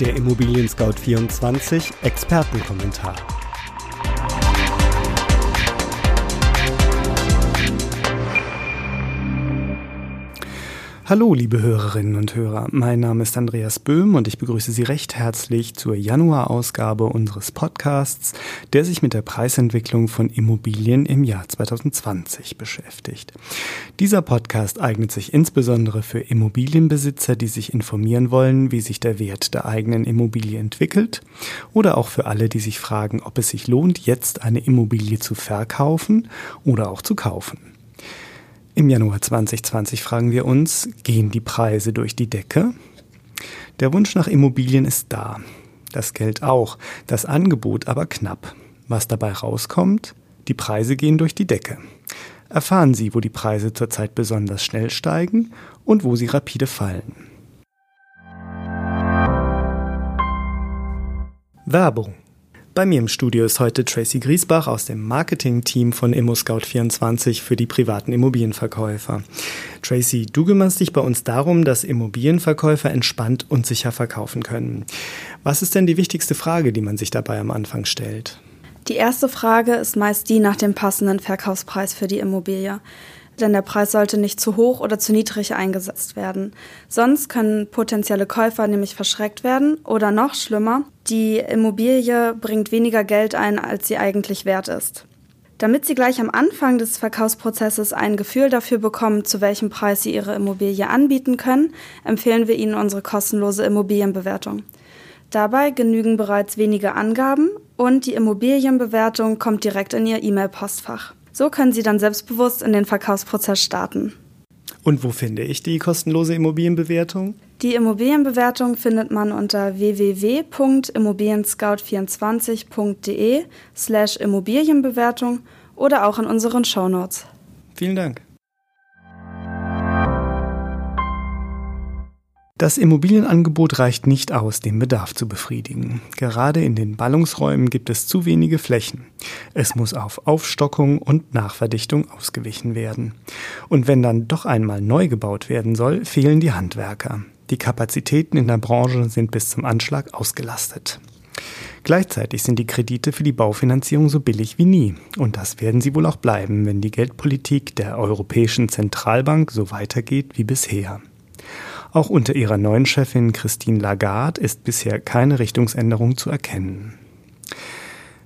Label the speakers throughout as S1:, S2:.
S1: Der Immobilien Scout 24 Expertenkommentar. Hallo, liebe Hörerinnen und Hörer. Mein Name ist Andreas Böhm und ich begrüße Sie recht herzlich zur Januarausgabe unseres Podcasts, der sich mit der Preisentwicklung von Immobilien im Jahr 2020 beschäftigt. Dieser Podcast eignet sich insbesondere für Immobilienbesitzer, die sich informieren wollen, wie sich der Wert der eigenen Immobilie entwickelt, oder auch für alle, die sich fragen, ob es sich lohnt, jetzt eine Immobilie zu verkaufen oder auch zu kaufen. Im Januar 2020 fragen wir uns, gehen die Preise durch die Decke? Der Wunsch nach Immobilien ist da. Das Geld auch, das Angebot aber knapp. Was dabei rauskommt? Die Preise gehen durch die Decke. Erfahren Sie, wo die Preise zurzeit besonders schnell steigen und wo sie rapide fallen. Werbung bei mir im Studio ist heute Tracy Griesbach aus dem Marketing-Team von ImmoScout24 für die privaten Immobilienverkäufer. Tracy, du kümmerst dich bei uns darum, dass Immobilienverkäufer entspannt und sicher verkaufen können. Was ist denn die wichtigste Frage, die man sich dabei am Anfang stellt?
S2: Die erste Frage ist meist die nach dem passenden Verkaufspreis für die Immobilie denn der Preis sollte nicht zu hoch oder zu niedrig eingesetzt werden. Sonst können potenzielle Käufer nämlich verschreckt werden oder noch schlimmer, die Immobilie bringt weniger Geld ein, als sie eigentlich wert ist. Damit Sie gleich am Anfang des Verkaufsprozesses ein Gefühl dafür bekommen, zu welchem Preis Sie Ihre Immobilie anbieten können, empfehlen wir Ihnen unsere kostenlose Immobilienbewertung. Dabei genügen bereits wenige Angaben und die Immobilienbewertung kommt direkt in Ihr E-Mail-Postfach. So können Sie dann selbstbewusst in den Verkaufsprozess starten.
S1: Und wo finde ich die kostenlose Immobilienbewertung?
S2: Die Immobilienbewertung findet man unter www.immobilienscout24.de slash Immobilienbewertung oder auch in unseren Shownotes.
S1: Vielen Dank. Das Immobilienangebot reicht nicht aus, den Bedarf zu befriedigen. Gerade in den Ballungsräumen gibt es zu wenige Flächen. Es muss auf Aufstockung und Nachverdichtung ausgewichen werden. Und wenn dann doch einmal neu gebaut werden soll, fehlen die Handwerker. Die Kapazitäten in der Branche sind bis zum Anschlag ausgelastet. Gleichzeitig sind die Kredite für die Baufinanzierung so billig wie nie. Und das werden sie wohl auch bleiben, wenn die Geldpolitik der Europäischen Zentralbank so weitergeht wie bisher. Auch unter ihrer neuen Chefin Christine Lagarde ist bisher keine Richtungsänderung zu erkennen.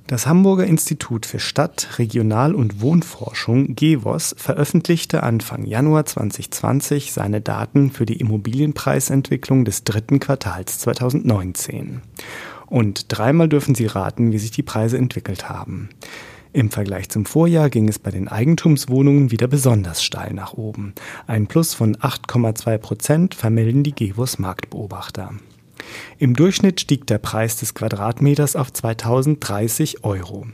S1: Das Hamburger Institut für Stadt-, Regional- und Wohnforschung GEWOS veröffentlichte Anfang Januar 2020 seine Daten für die Immobilienpreisentwicklung des dritten Quartals 2019. Und dreimal dürfen Sie raten, wie sich die Preise entwickelt haben. Im Vergleich zum Vorjahr ging es bei den Eigentumswohnungen wieder besonders steil nach oben. Ein Plus von 8,2 Prozent vermelden die Gewus Marktbeobachter. Im Durchschnitt stieg der Preis des Quadratmeters auf 2030 Euro.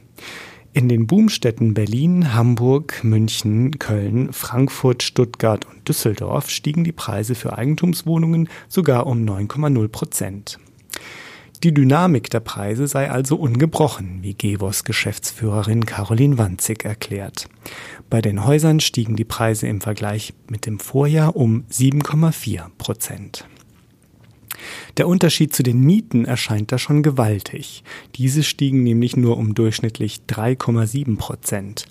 S1: In den Boomstädten Berlin, Hamburg, München, Köln, Frankfurt, Stuttgart und Düsseldorf stiegen die Preise für Eigentumswohnungen sogar um 9,0 Prozent. Die Dynamik der Preise sei also ungebrochen, wie Gewos Geschäftsführerin Caroline Wanzig erklärt. Bei den Häusern stiegen die Preise im Vergleich mit dem Vorjahr um 7,4 Prozent. Der Unterschied zu den Mieten erscheint da schon gewaltig. Diese stiegen nämlich nur um durchschnittlich 3,7 Prozent.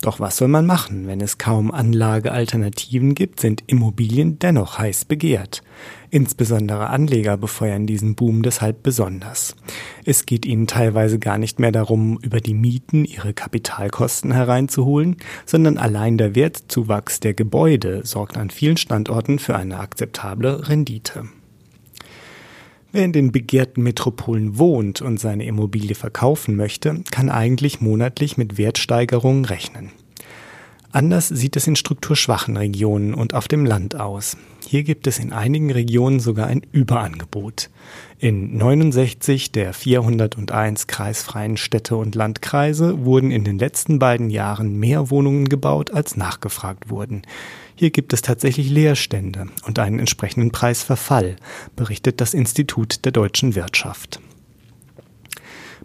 S1: Doch was soll man machen, wenn es kaum Anlagealternativen gibt, sind Immobilien dennoch heiß begehrt. Insbesondere Anleger befeuern diesen Boom deshalb besonders. Es geht ihnen teilweise gar nicht mehr darum, über die Mieten ihre Kapitalkosten hereinzuholen, sondern allein der Wertzuwachs der Gebäude sorgt an vielen Standorten für eine akzeptable Rendite. Wer in den begehrten Metropolen wohnt und seine Immobilie verkaufen möchte, kann eigentlich monatlich mit Wertsteigerungen rechnen. Anders sieht es in strukturschwachen Regionen und auf dem Land aus. Hier gibt es in einigen Regionen sogar ein Überangebot. In 69 der 401 kreisfreien Städte und Landkreise wurden in den letzten beiden Jahren mehr Wohnungen gebaut, als nachgefragt wurden. Hier gibt es tatsächlich Leerstände und einen entsprechenden Preisverfall, berichtet das Institut der deutschen Wirtschaft.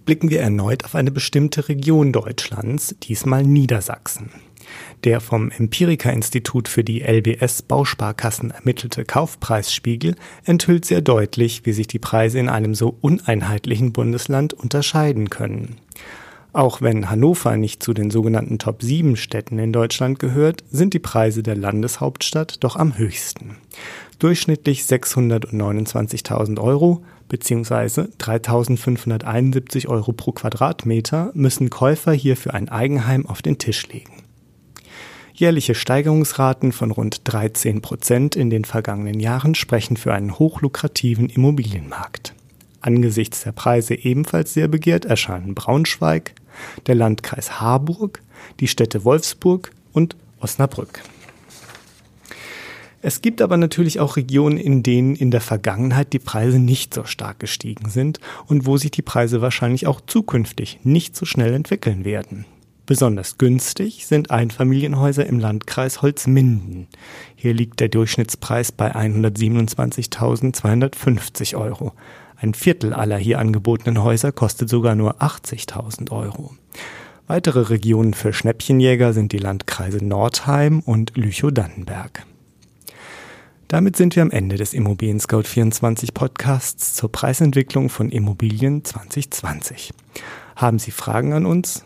S1: Blicken wir erneut auf eine bestimmte Region Deutschlands, diesmal Niedersachsen. Der vom Empirica-Institut für die LBS Bausparkassen ermittelte Kaufpreisspiegel enthüllt sehr deutlich, wie sich die Preise in einem so uneinheitlichen Bundesland unterscheiden können. Auch wenn Hannover nicht zu den sogenannten Top 7 Städten in Deutschland gehört, sind die Preise der Landeshauptstadt doch am höchsten. Durchschnittlich 629.000 Euro bzw. 3.571 Euro pro Quadratmeter müssen Käufer hier für ein Eigenheim auf den Tisch legen. Jährliche Steigerungsraten von rund 13 Prozent in den vergangenen Jahren sprechen für einen hochlukrativen Immobilienmarkt. Angesichts der Preise ebenfalls sehr begehrt erscheinen Braunschweig, der Landkreis Harburg, die Städte Wolfsburg und Osnabrück. Es gibt aber natürlich auch Regionen, in denen in der Vergangenheit die Preise nicht so stark gestiegen sind und wo sich die Preise wahrscheinlich auch zukünftig nicht so schnell entwickeln werden. Besonders günstig sind Einfamilienhäuser im Landkreis Holzminden. Hier liegt der Durchschnittspreis bei 127.250 Euro. Ein Viertel aller hier angebotenen Häuser kostet sogar nur 80.000 Euro. Weitere Regionen für Schnäppchenjäger sind die Landkreise Nordheim und Lüchow-Dannenberg. Damit sind wir am Ende des Immobilien Scout 24 Podcasts zur Preisentwicklung von Immobilien 2020. Haben Sie Fragen an uns?